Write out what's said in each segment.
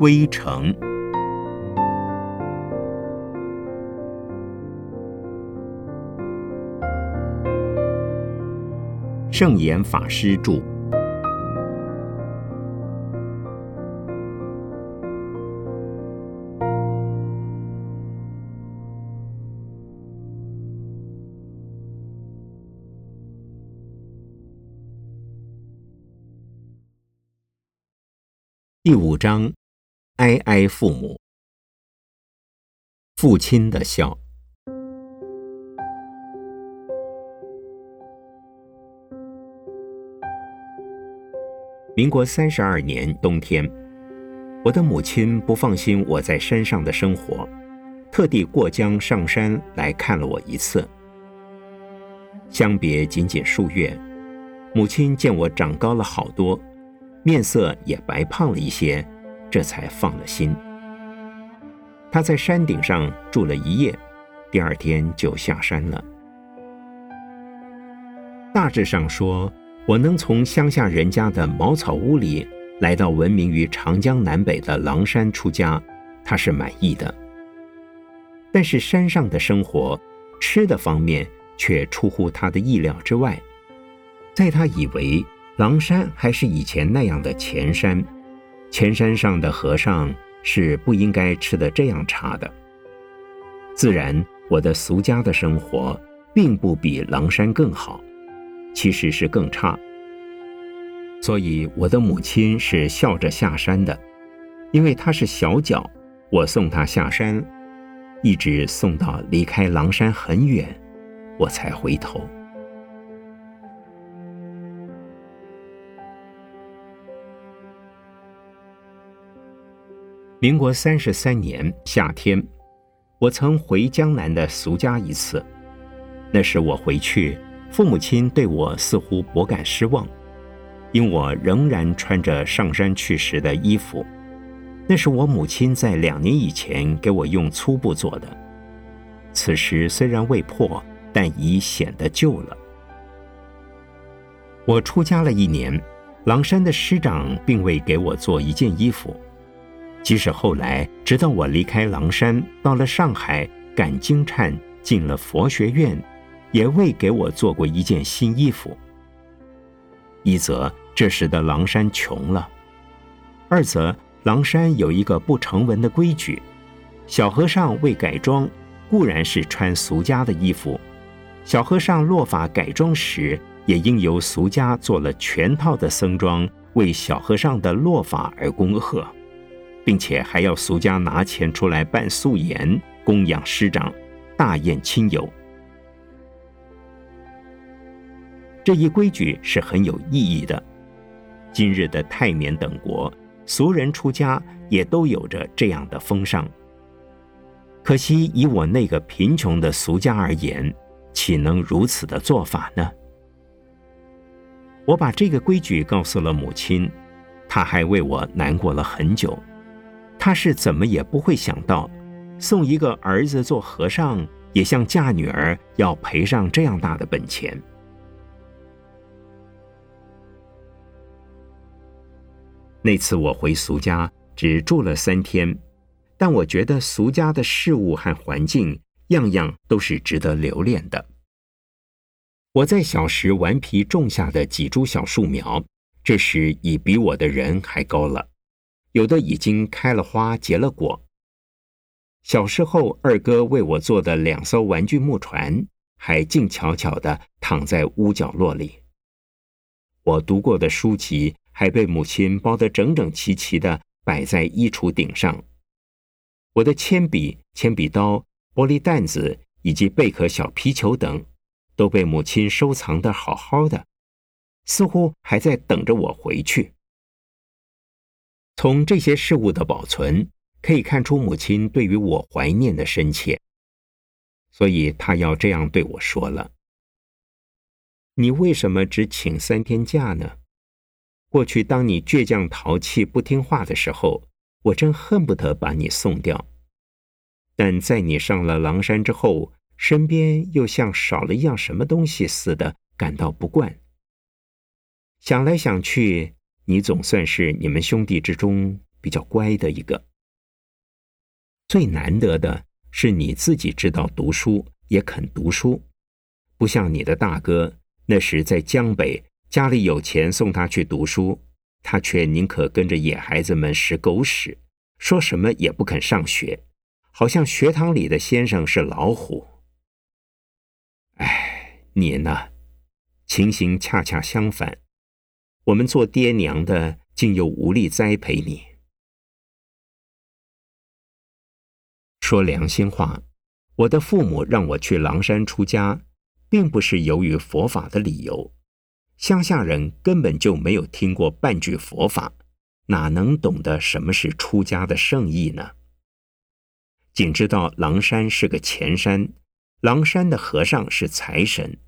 归程。圣严法师著。第五章，哀哀父母，父亲的笑。民国三十二年冬天，我的母亲不放心我在山上的生活，特地过江上山来看了我一次。相别仅仅数月，母亲见我长高了好多。面色也白胖了一些，这才放了心。他在山顶上住了一夜，第二天就下山了。大致上说，我能从乡下人家的茅草屋里来到闻名于长江南北的狼山出家，他是满意的。但是山上的生活，吃的方面却出乎他的意料之外，在他以为。狼山还是以前那样的前山，前山上的和尚是不应该吃的这样差的。自然，我的俗家的生活并不比狼山更好，其实是更差。所以，我的母亲是笑着下山的，因为她是小脚，我送她下山，一直送到离开狼山很远，我才回头。民国三十三年夏天，我曾回江南的俗家一次。那时我回去，父母亲对我似乎颇感失望，因我仍然穿着上山去时的衣服。那是我母亲在两年以前给我用粗布做的。此时虽然未破，但已显得旧了。我出家了一年，狼山的师长并未给我做一件衣服。即使后来，直到我离开狼山，到了上海赶经忏，进了佛学院，也未给我做过一件新衣服。一则这时的狼山穷了，二则狼山有一个不成文的规矩：小和尚为改装，固然是穿俗家的衣服；小和尚落法改装时，也应由俗家做了全套的僧装，为小和尚的落法而恭贺。并且还要俗家拿钱出来办素颜供养师长，大宴亲友。这一规矩是很有意义的。今日的泰缅等国，俗人出家也都有着这样的风尚。可惜以我那个贫穷的俗家而言，岂能如此的做法呢？我把这个规矩告诉了母亲，她还为我难过了很久。他是怎么也不会想到，送一个儿子做和尚，也像嫁女儿要赔上这样大的本钱。那次我回俗家只住了三天，但我觉得俗家的事物和环境样样都是值得留恋的。我在小时顽皮种下的几株小树苗，这时已比我的人还高了。有的已经开了花结了果。小时候，二哥为我做的两艘玩具木船，还静悄悄地躺在屋角落里。我读过的书籍还被母亲包得整整齐齐地摆在衣橱顶上。我的铅笔、铅笔刀、玻璃弹子以及贝壳小皮球等，都被母亲收藏得好好的，似乎还在等着我回去。从这些事物的保存，可以看出母亲对于我怀念的深切。所以她要这样对我说了：“你为什么只请三天假呢？过去当你倔强淘气不听话的时候，我真恨不得把你送掉。但在你上了狼山之后，身边又像少了一样什么东西似的，感到不惯。想来想去。”你总算是你们兄弟之中比较乖的一个。最难得的是你自己知道读书，也肯读书，不像你的大哥，那时在江北，家里有钱送他去读书，他却宁可跟着野孩子们食狗屎，说什么也不肯上学，好像学堂里的先生是老虎。哎，你呢？情形恰恰相反，我们做爹娘的竟又无力栽培你。说良心话，我的父母让我去狼山出家，并不是由于佛法的理由。乡下人根本就没有听过半句佛法，哪能懂得什么是出家的圣意呢？仅知道狼山是个钱山，狼山的和尚是财神。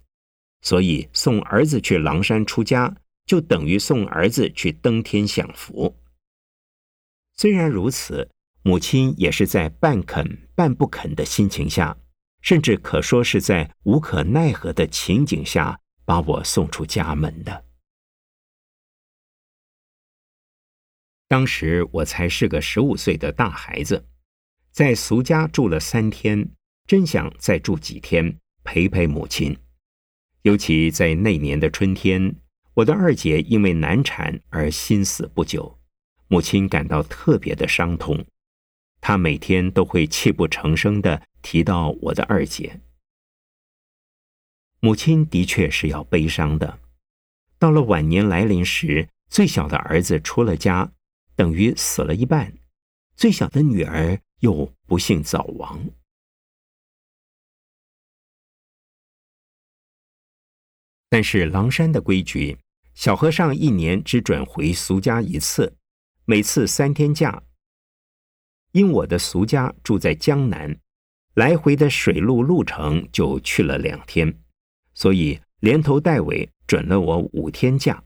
所以送儿子去狼山出家，就等于送儿子去登天享福。虽然如此，母亲也是在半肯半不肯的心情下，甚至可说是在无可奈何的情景下，把我送出家门的。当时我才是个十五岁的大孩子，在俗家住了三天，真想再住几天陪陪母亲。尤其在那年的春天，我的二姐因为难产而心死不久，母亲感到特别的伤痛。她每天都会泣不成声的提到我的二姐。母亲的确是要悲伤的。到了晚年来临时，最小的儿子出了家，等于死了一半；最小的女儿又不幸早亡。但是狼山的规矩，小和尚一年只准回俗家一次，每次三天假。因我的俗家住在江南，来回的水路路程就去了两天，所以连头带尾准了我五天假。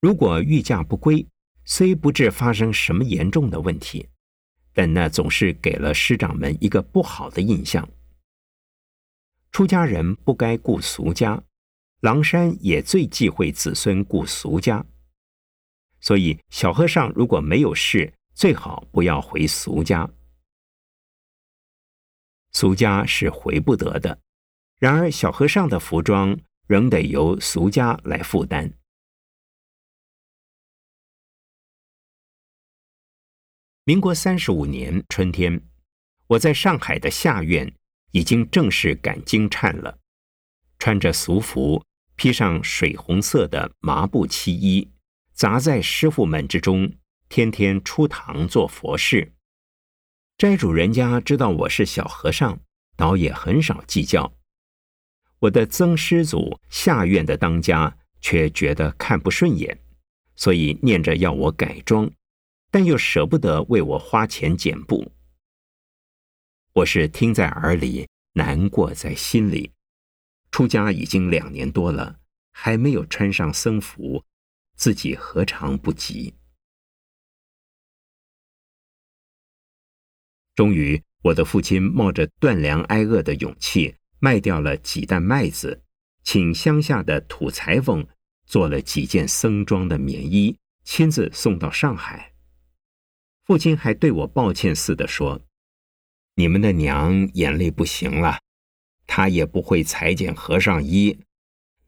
如果御驾不归，虽不致发生什么严重的问题，但那总是给了师长们一个不好的印象。出家人不该顾俗家。狼山也最忌讳子孙顾俗家，所以小和尚如果没有事，最好不要回俗家。俗家是回不得的，然而小和尚的服装仍得由俗家来负担。民国三十五年春天，我在上海的下院已经正式赶经忏了，穿着俗服。披上水红色的麻布漆衣，杂在师傅们之中，天天出堂做佛事。斋主人家知道我是小和尚，倒也很少计较。我的曾师祖下院的当家却觉得看不顺眼，所以念着要我改装，但又舍不得为我花钱剪布。我是听在耳里，难过在心里。出家已经两年多了，还没有穿上僧服，自己何尝不急？终于，我的父亲冒着断粮挨饿的勇气，卖掉了几担麦子，请乡下的土裁缝做了几件僧装的棉衣，亲自送到上海。父亲还对我抱歉似的说：“你们的娘眼泪不行了。”他也不会裁剪和尚衣，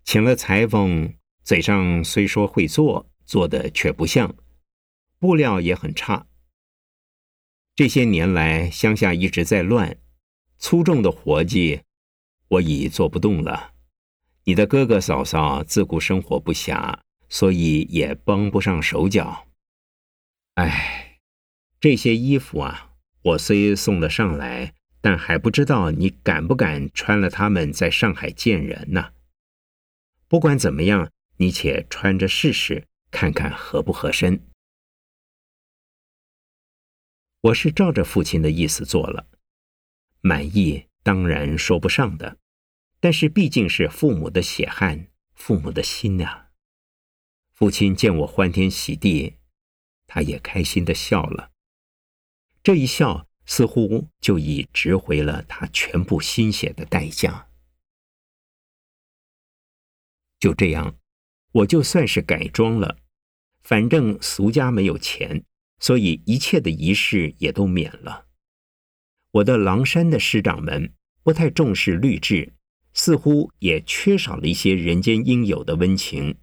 请了裁缝，嘴上虽说会做，做的却不像，布料也很差。这些年来，乡下一直在乱，粗重的活计我已做不动了。你的哥哥嫂嫂自顾生活不暇，所以也帮不上手脚。哎，这些衣服啊，我虽送了上来。但还不知道你敢不敢穿了它们在上海见人呢？不管怎么样，你且穿着试试，看看合不合身。我是照着父亲的意思做了，满意当然说不上的，但是毕竟是父母的血汗，父母的心啊。父亲见我欢天喜地，他也开心的笑了。这一笑。似乎就已值回了他全部心血的代价。就这样，我就算是改装了，反正俗家没有钱，所以一切的仪式也都免了。我的狼山的师长们不太重视律制，似乎也缺少了一些人间应有的温情。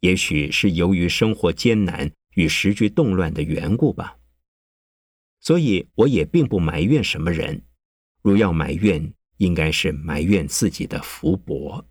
也许是由于生活艰难与时局动乱的缘故吧。所以我也并不埋怨什么人，如要埋怨，应该是埋怨自己的福薄。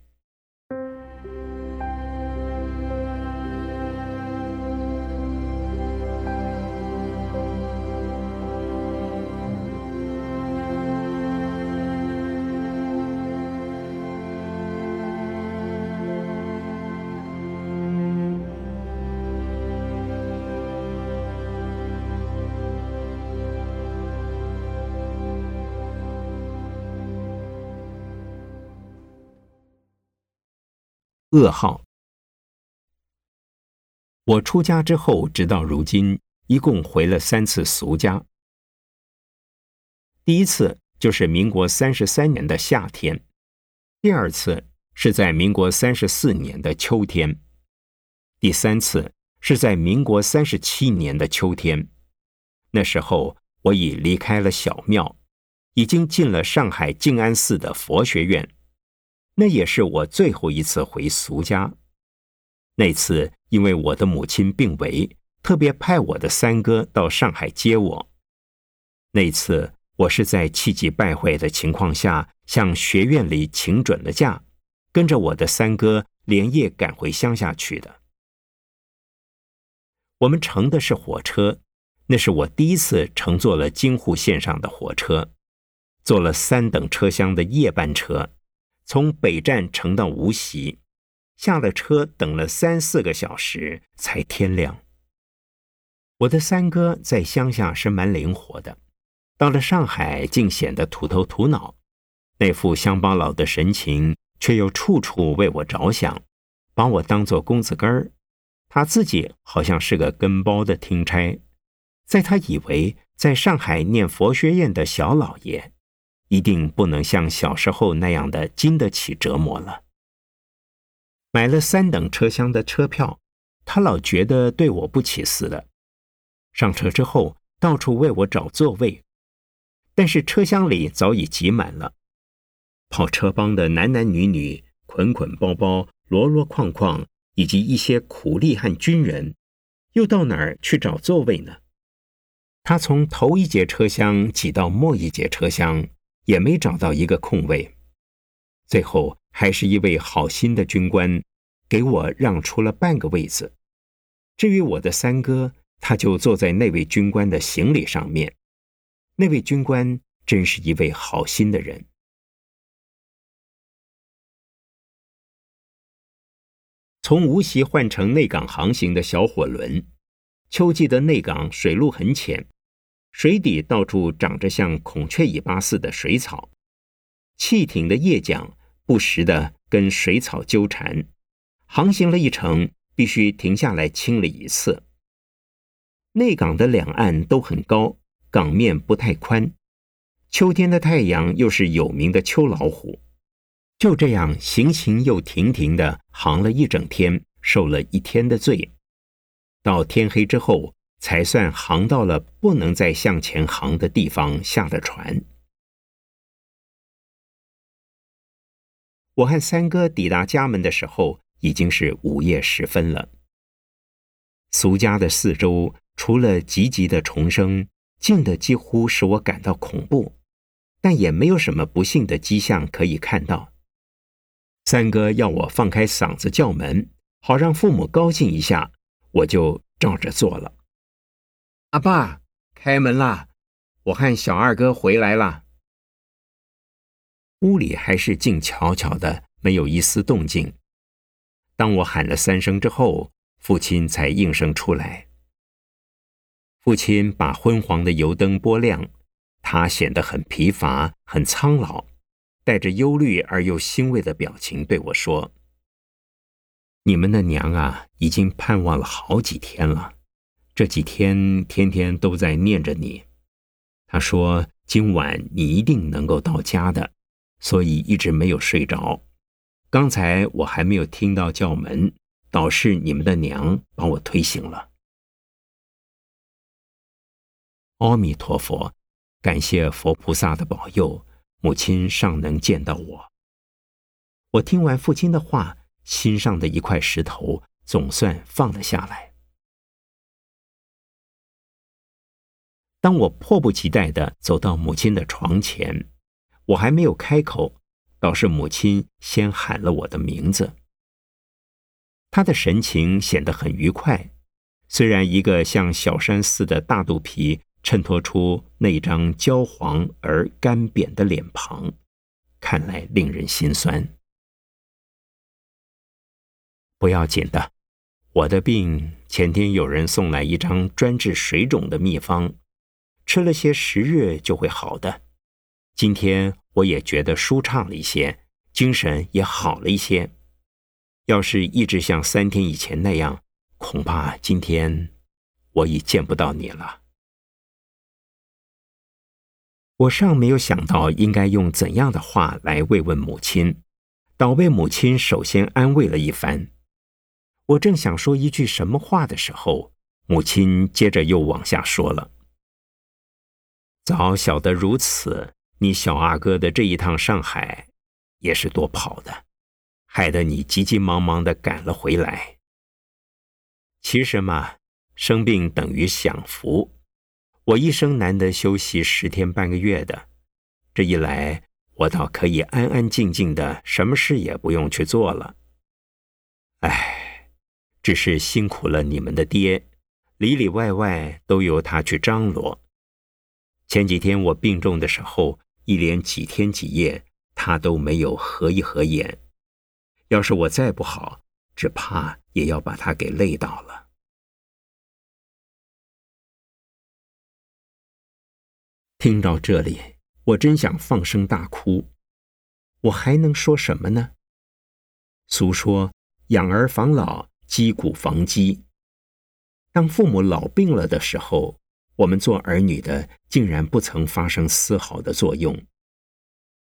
噩耗。我出家之后，直到如今，一共回了三次俗家。第一次就是民国三十三年的夏天，第二次是在民国三十四年的秋天，第三次是在民国三十七年的秋天。那时候我已离开了小庙，已经进了上海静安寺的佛学院。那也是我最后一次回俗家。那次因为我的母亲病危，特别派我的三哥到上海接我。那次我是在气急败坏的情况下，向学院里请准了假，跟着我的三哥连夜赶回乡下去的。我们乘的是火车，那是我第一次乘坐了京沪线上的火车，坐了三等车厢的夜班车。从北站乘到无锡，下了车等了三四个小时才天亮。我的三哥在乡下是蛮灵活的，到了上海竟显得土头土脑，那副乡巴佬的神情，却又处处为我着想，把我当做公子哥儿。他自己好像是个跟包的听差，在他以为在上海念佛学院的小老爷。一定不能像小时候那样的经得起折磨了。买了三等车厢的车票，他老觉得对我不起似的。上车之后，到处为我找座位，但是车厢里早已挤满了。跑车帮的男男女女，捆捆包包，箩箩筐筐，以及一些苦力和军人，又到哪儿去找座位呢？他从头一节车厢挤到末一节车厢。也没找到一个空位，最后还是一位好心的军官给我让出了半个位子。至于我的三哥，他就坐在那位军官的行李上面。那位军官真是一位好心的人。从无锡换乘内港航行的小火轮，秋季的内港水路很浅。水底到处长着像孔雀尾巴似的水草，汽艇的叶桨不时的跟水草纠缠，航行了一程，必须停下来清理一次。内港的两岸都很高，港面不太宽，秋天的太阳又是有名的秋老虎，就这样行行又停停的航了一整天，受了一天的罪，到天黑之后。才算航到了不能再向前航的地方，下了船。我和三哥抵达家门的时候，已经是午夜时分了。俗家的四周，除了急急的虫声，静的几乎使我感到恐怖，但也没有什么不幸的迹象可以看到。三哥要我放开嗓子叫门，好让父母高兴一下，我就照着做了。阿爸，开门啦！我和小二哥回来了。屋里还是静悄悄的，没有一丝动静。当我喊了三声之后，父亲才应声出来。父亲把昏黄的油灯拨亮，他显得很疲乏、很苍老，带着忧虑而又欣慰的表情对我说：“你们的娘啊，已经盼望了好几天了。”这几天天天都在念着你，他说今晚你一定能够到家的，所以一直没有睡着。刚才我还没有听到叫门，倒是你们的娘把我推醒了。阿弥陀佛，感谢佛菩萨的保佑，母亲尚能见到我。我听完父亲的话，心上的一块石头总算放了下来。当我迫不及待地走到母亲的床前，我还没有开口，倒是母亲先喊了我的名字。她的神情显得很愉快，虽然一个像小山似的大肚皮衬托出那张焦黄而干瘪的脸庞，看来令人心酸。不要紧的，我的病前天有人送来一张专治水肿的秘方。吃了些食日就会好的。今天我也觉得舒畅了一些，精神也好了一些。要是一直像三天以前那样，恐怕今天我已见不到你了。我尚没有想到应该用怎样的话来慰问母亲，倒被母亲首先安慰了一番。我正想说一句什么话的时候，母亲接着又往下说了。早晓得如此，你小阿哥的这一趟上海也是多跑的，害得你急急忙忙的赶了回来。其实嘛，生病等于享福，我一生难得休息十天半个月的，这一来我倒可以安安静静的，什么事也不用去做了。唉，只是辛苦了你们的爹，里里外外都由他去张罗。前几天我病重的时候，一连几天几夜，他都没有合一合眼。要是我再不好，只怕也要把他给累倒了。听到这里，我真想放声大哭。我还能说什么呢？俗说养儿防老，积谷防饥。当父母老病了的时候。我们做儿女的竟然不曾发生丝毫的作用，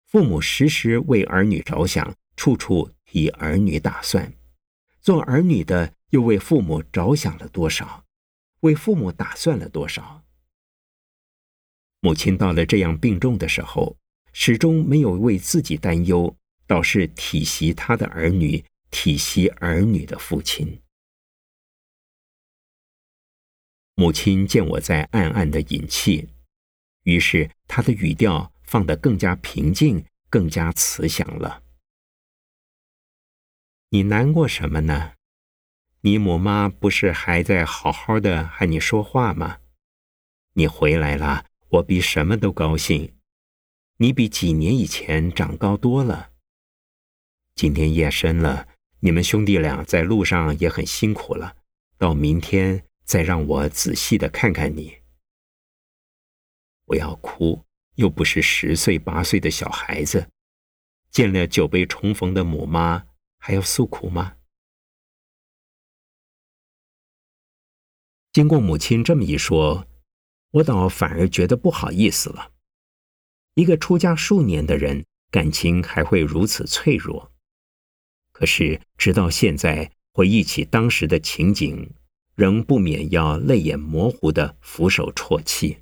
父母时时为儿女着想，处处替儿女打算，做儿女的又为父母着想了多少，为父母打算了多少？母亲到了这样病重的时候，始终没有为自己担忧，倒是体恤他的儿女，体恤儿女的父亲。母亲见我在暗暗的饮气，于是她的语调放得更加平静，更加慈祥了。你难过什么呢？你母妈不是还在好好的和你说话吗？你回来了，我比什么都高兴。你比几年以前长高多了。今天夜深了，你们兄弟俩在路上也很辛苦了。到明天。再让我仔细的看看你，不要哭，又不是十岁八岁的小孩子，见了久别重逢的母妈，还要诉苦吗？经过母亲这么一说，我倒反而觉得不好意思了。一个出家数年的人，感情还会如此脆弱？可是直到现在，回忆起当时的情景。仍不免要泪眼模糊的俯首啜泣。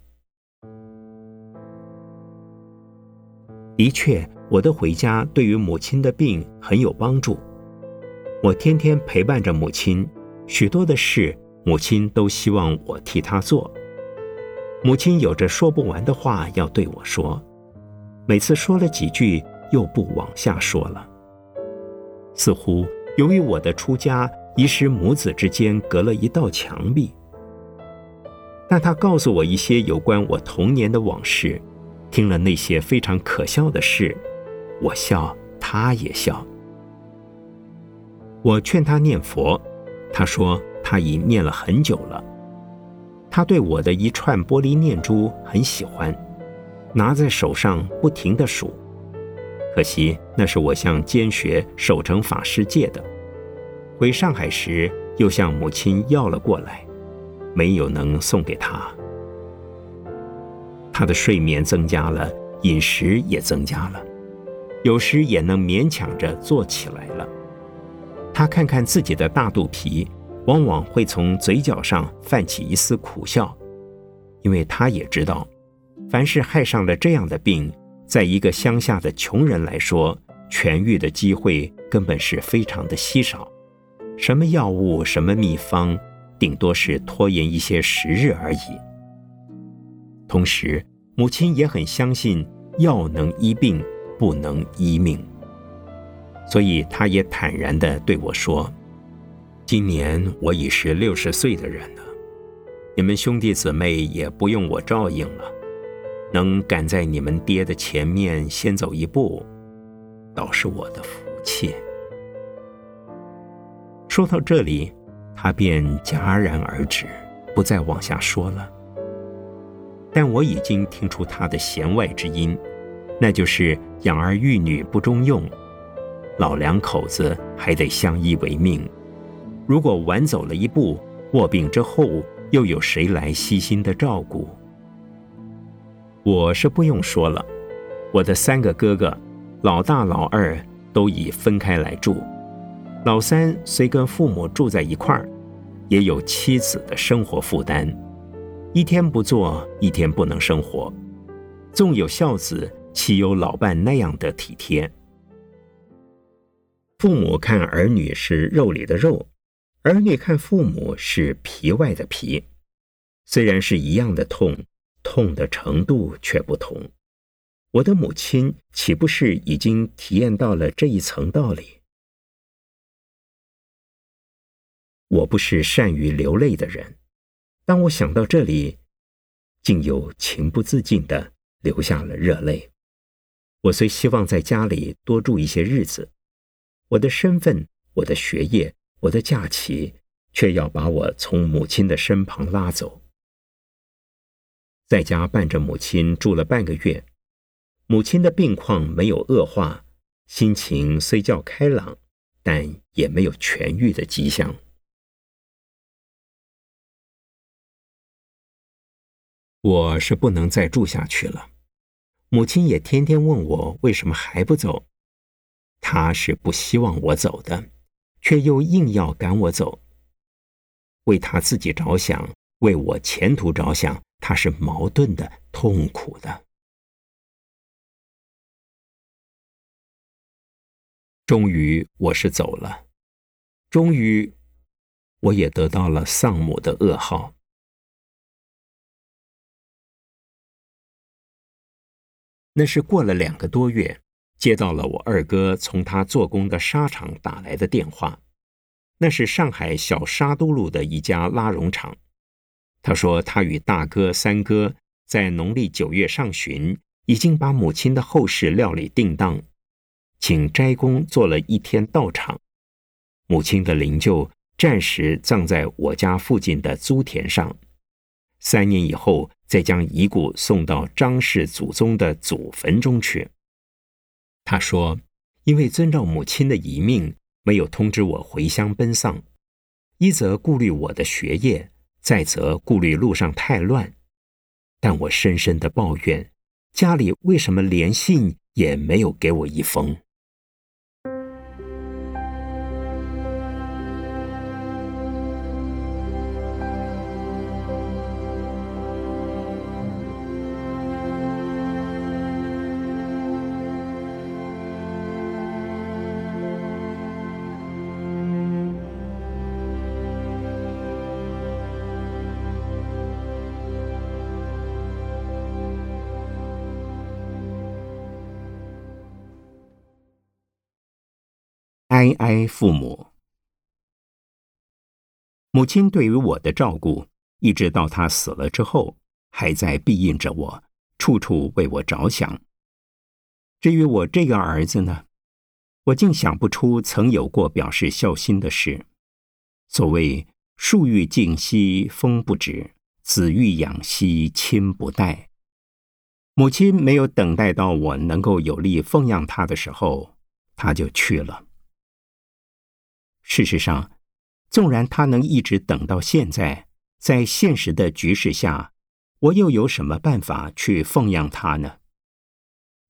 的确，我的回家对于母亲的病很有帮助。我天天陪伴着母亲，许多的事母亲都希望我替她做。母亲有着说不完的话要对我说，每次说了几句又不往下说了。似乎由于我的出家。遗失母子之间隔了一道墙壁，但他告诉我一些有关我童年的往事，听了那些非常可笑的事，我笑，他也笑。我劝他念佛，他说他已念了很久了。他对我的一串玻璃念珠很喜欢，拿在手上不停的数，可惜那是我向监学守成法师借的。回上海时，又向母亲要了过来，没有能送给他。他的睡眠增加了，饮食也增加了，有时也能勉强着坐起来了。他看看自己的大肚皮，往往会从嘴角上泛起一丝苦笑。因为他也知道，凡是害上了这样的病，在一个乡下的穷人来说，痊愈的机会根本是非常的稀少。什么药物，什么秘方，顶多是拖延一些时日而已。同时，母亲也很相信药能医病，不能医命，所以她也坦然地对我说：“今年我已是六十岁的人了，你们兄弟姊妹也不用我照应了，能赶在你们爹的前面先走一步，倒是我的福气。”说到这里，他便戛然而止，不再往下说了。但我已经听出他的弦外之音，那就是养儿育女不中用，老两口子还得相依为命。如果晚走了一步，卧病之后又有谁来悉心的照顾？我是不用说了，我的三个哥哥，老大、老二都已分开来住。老三虽跟父母住在一块儿，也有妻子的生活负担，一天不做一天不能生活。纵有孝子，岂有老伴那样的体贴？父母看儿女是肉里的肉，儿女看父母是皮外的皮。虽然是一样的痛，痛的程度却不同。我的母亲岂不是已经体验到了这一层道理？我不是善于流泪的人，当我想到这里，竟又情不自禁的流下了热泪。我虽希望在家里多住一些日子，我的身份、我的学业、我的假期，却要把我从母亲的身旁拉走。在家伴着母亲住了半个月，母亲的病况没有恶化，心情虽较开朗，但也没有痊愈的迹象。我是不能再住下去了，母亲也天天问我为什么还不走。她是不希望我走的，却又硬要赶我走。为她自己着想，为我前途着想，她是矛盾的、痛苦的。终于，我是走了。终于，我也得到了丧母的噩耗。那是过了两个多月，接到了我二哥从他做工的纱厂打来的电话。那是上海小沙都路的一家拉绒厂。他说他与大哥、三哥在农历九月上旬已经把母亲的后事料理定当，请斋公做了一天道场。母亲的灵柩暂时葬在我家附近的租田上。三年以后。再将遗骨送到张氏祖宗的祖坟中去。他说：“因为遵照母亲的遗命，没有通知我回乡奔丧，一则顾虑我的学业，再则顾虑路上太乱。但我深深的抱怨，家里为什么连信也没有给我一封。”哀父母，母亲对于我的照顾，一直到他死了之后，还在庇荫着我，处处为我着想。至于我这个儿子呢，我竟想不出曾有过表示孝心的事。所谓树欲静兮风不止，子欲养兮亲不待。母亲没有等待到我能够有力奉养他的时候，他就去了。事实上，纵然他能一直等到现在，在现实的局势下，我又有什么办法去奉养他呢？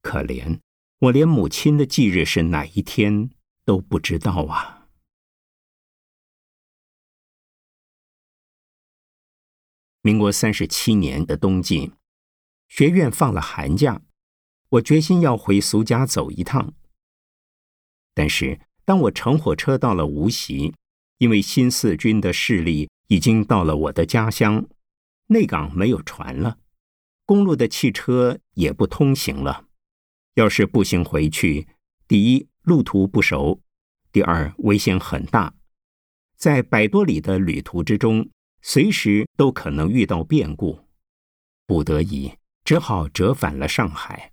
可怜，我连母亲的忌日是哪一天都不知道啊！民国三十七年的冬季，学院放了寒假，我决心要回俗家走一趟。但是，当我乘火车到了无锡，因为新四军的势力已经到了我的家乡，内港没有船了，公路的汽车也不通行了。要是步行回去，第一路途不熟，第二危险很大。在百多里的旅途之中，随时都可能遇到变故，不得已只好折返了上海。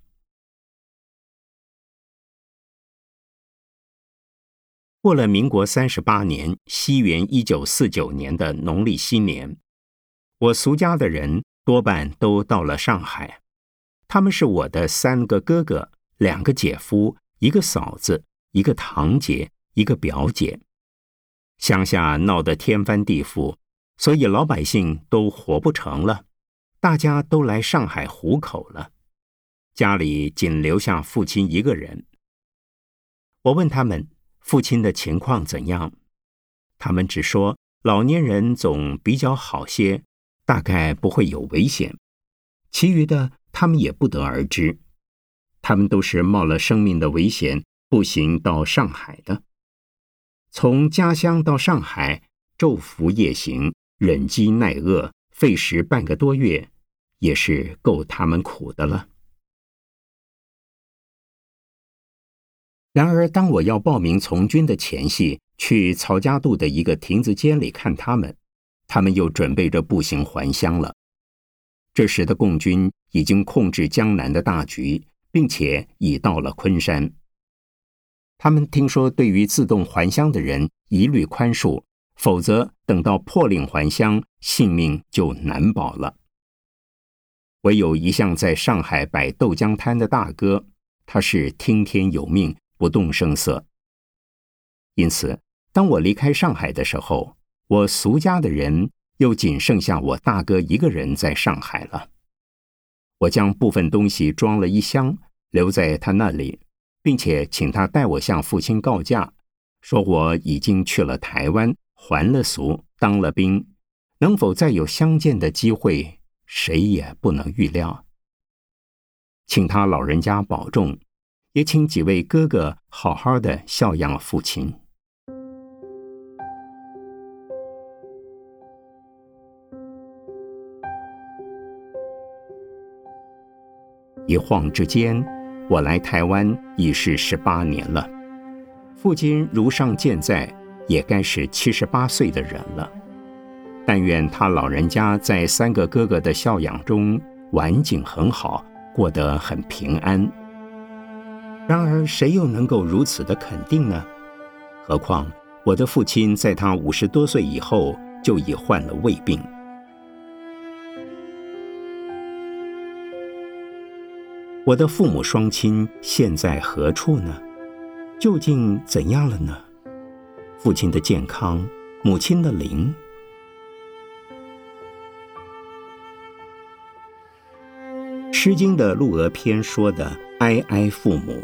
过了民国三十八年，西元一九四九年的农历新年，我俗家的人多半都到了上海。他们是我的三个哥哥、两个姐夫、一个嫂子、一个堂姐、一个表姐。乡下闹得天翻地覆，所以老百姓都活不成了，大家都来上海糊口了。家里仅留下父亲一个人。我问他们。父亲的情况怎样？他们只说老年人总比较好些，大概不会有危险。其余的他们也不得而知。他们都是冒了生命的危险步行到上海的，从家乡到上海，昼伏夜行，忍饥耐饿，费时半个多月，也是够他们苦的了。然而，当我要报名从军的前夕，去曹家渡的一个亭子间里看他们，他们又准备着步行还乡了。这时的共军已经控制江南的大局，并且已到了昆山。他们听说，对于自动还乡的人一律宽恕，否则等到破令还乡，性命就难保了。唯有一向在上海摆豆浆摊的大哥，他是听天由命。不动声色。因此，当我离开上海的时候，我俗家的人又仅剩下我大哥一个人在上海了。我将部分东西装了一箱，留在他那里，并且请他代我向父亲告假，说我已经去了台湾，还了俗，当了兵，能否再有相见的机会，谁也不能预料。请他老人家保重。也请几位哥哥好好的孝养父亲。一晃之间，我来台湾已是十八年了。父亲如上健在，也该是七十八岁的人了。但愿他老人家在三个哥哥的孝养中，晚景很好，过得很平安。然而，谁又能够如此的肯定呢？何况我的父亲在他五十多岁以后就已患了胃病。我的父母双亲现在何处呢？究竟怎样了呢？父亲的健康，母亲的灵。《诗经》的《鹿娥篇》说的“哀哀父母”。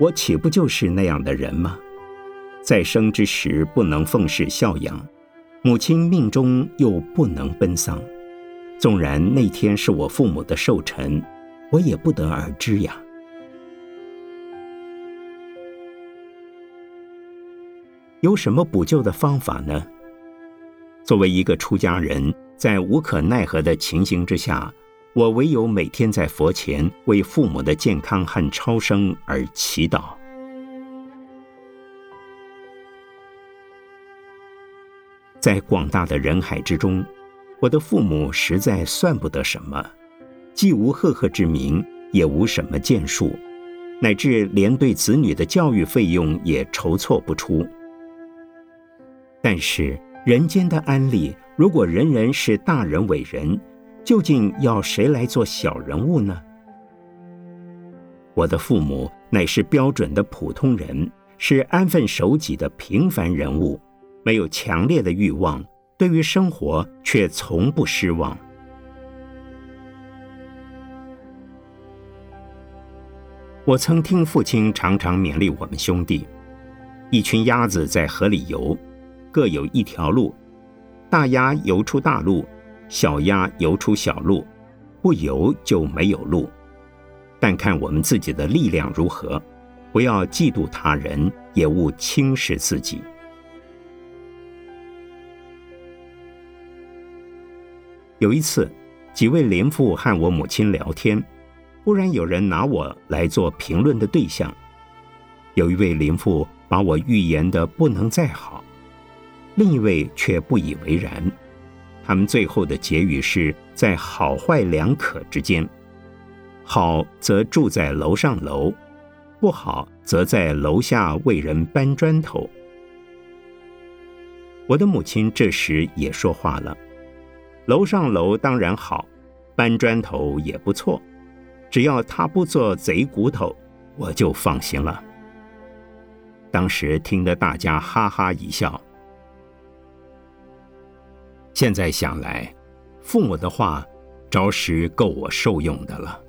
我岂不就是那样的人吗？在生之时不能奉事孝养，母亲命中又不能奔丧。纵然那天是我父母的寿辰，我也不得而知呀。有什么补救的方法呢？作为一个出家人，在无可奈何的情形之下。我唯有每天在佛前为父母的健康和超生而祈祷。在广大的人海之中，我的父母实在算不得什么，既无赫赫之名，也无什么建树，乃至连对子女的教育费用也筹措不出。但是人间的安利，如果人人是大人伟人。究竟要谁来做小人物呢？我的父母乃是标准的普通人，是安分守己的平凡人物，没有强烈的欲望，对于生活却从不失望。我曾听父亲常常勉励我们兄弟：一群鸭子在河里游，各有一条路，大鸭游出大路。小鸭游出小路，不游就没有路。但看我们自己的力量如何，不要嫉妒他人，也勿轻视自己。有一次，几位灵父和我母亲聊天，忽然有人拿我来做评论的对象。有一位灵父把我预言的不能再好，另一位却不以为然。他们最后的结语是在好坏两可之间。好则住在楼上楼，不好则在楼下为人搬砖头。我的母亲这时也说话了：楼上楼当然好，搬砖头也不错，只要他不做贼骨头，我就放心了。当时听得大家哈哈一笑。现在想来，父母的话着实够我受用的了。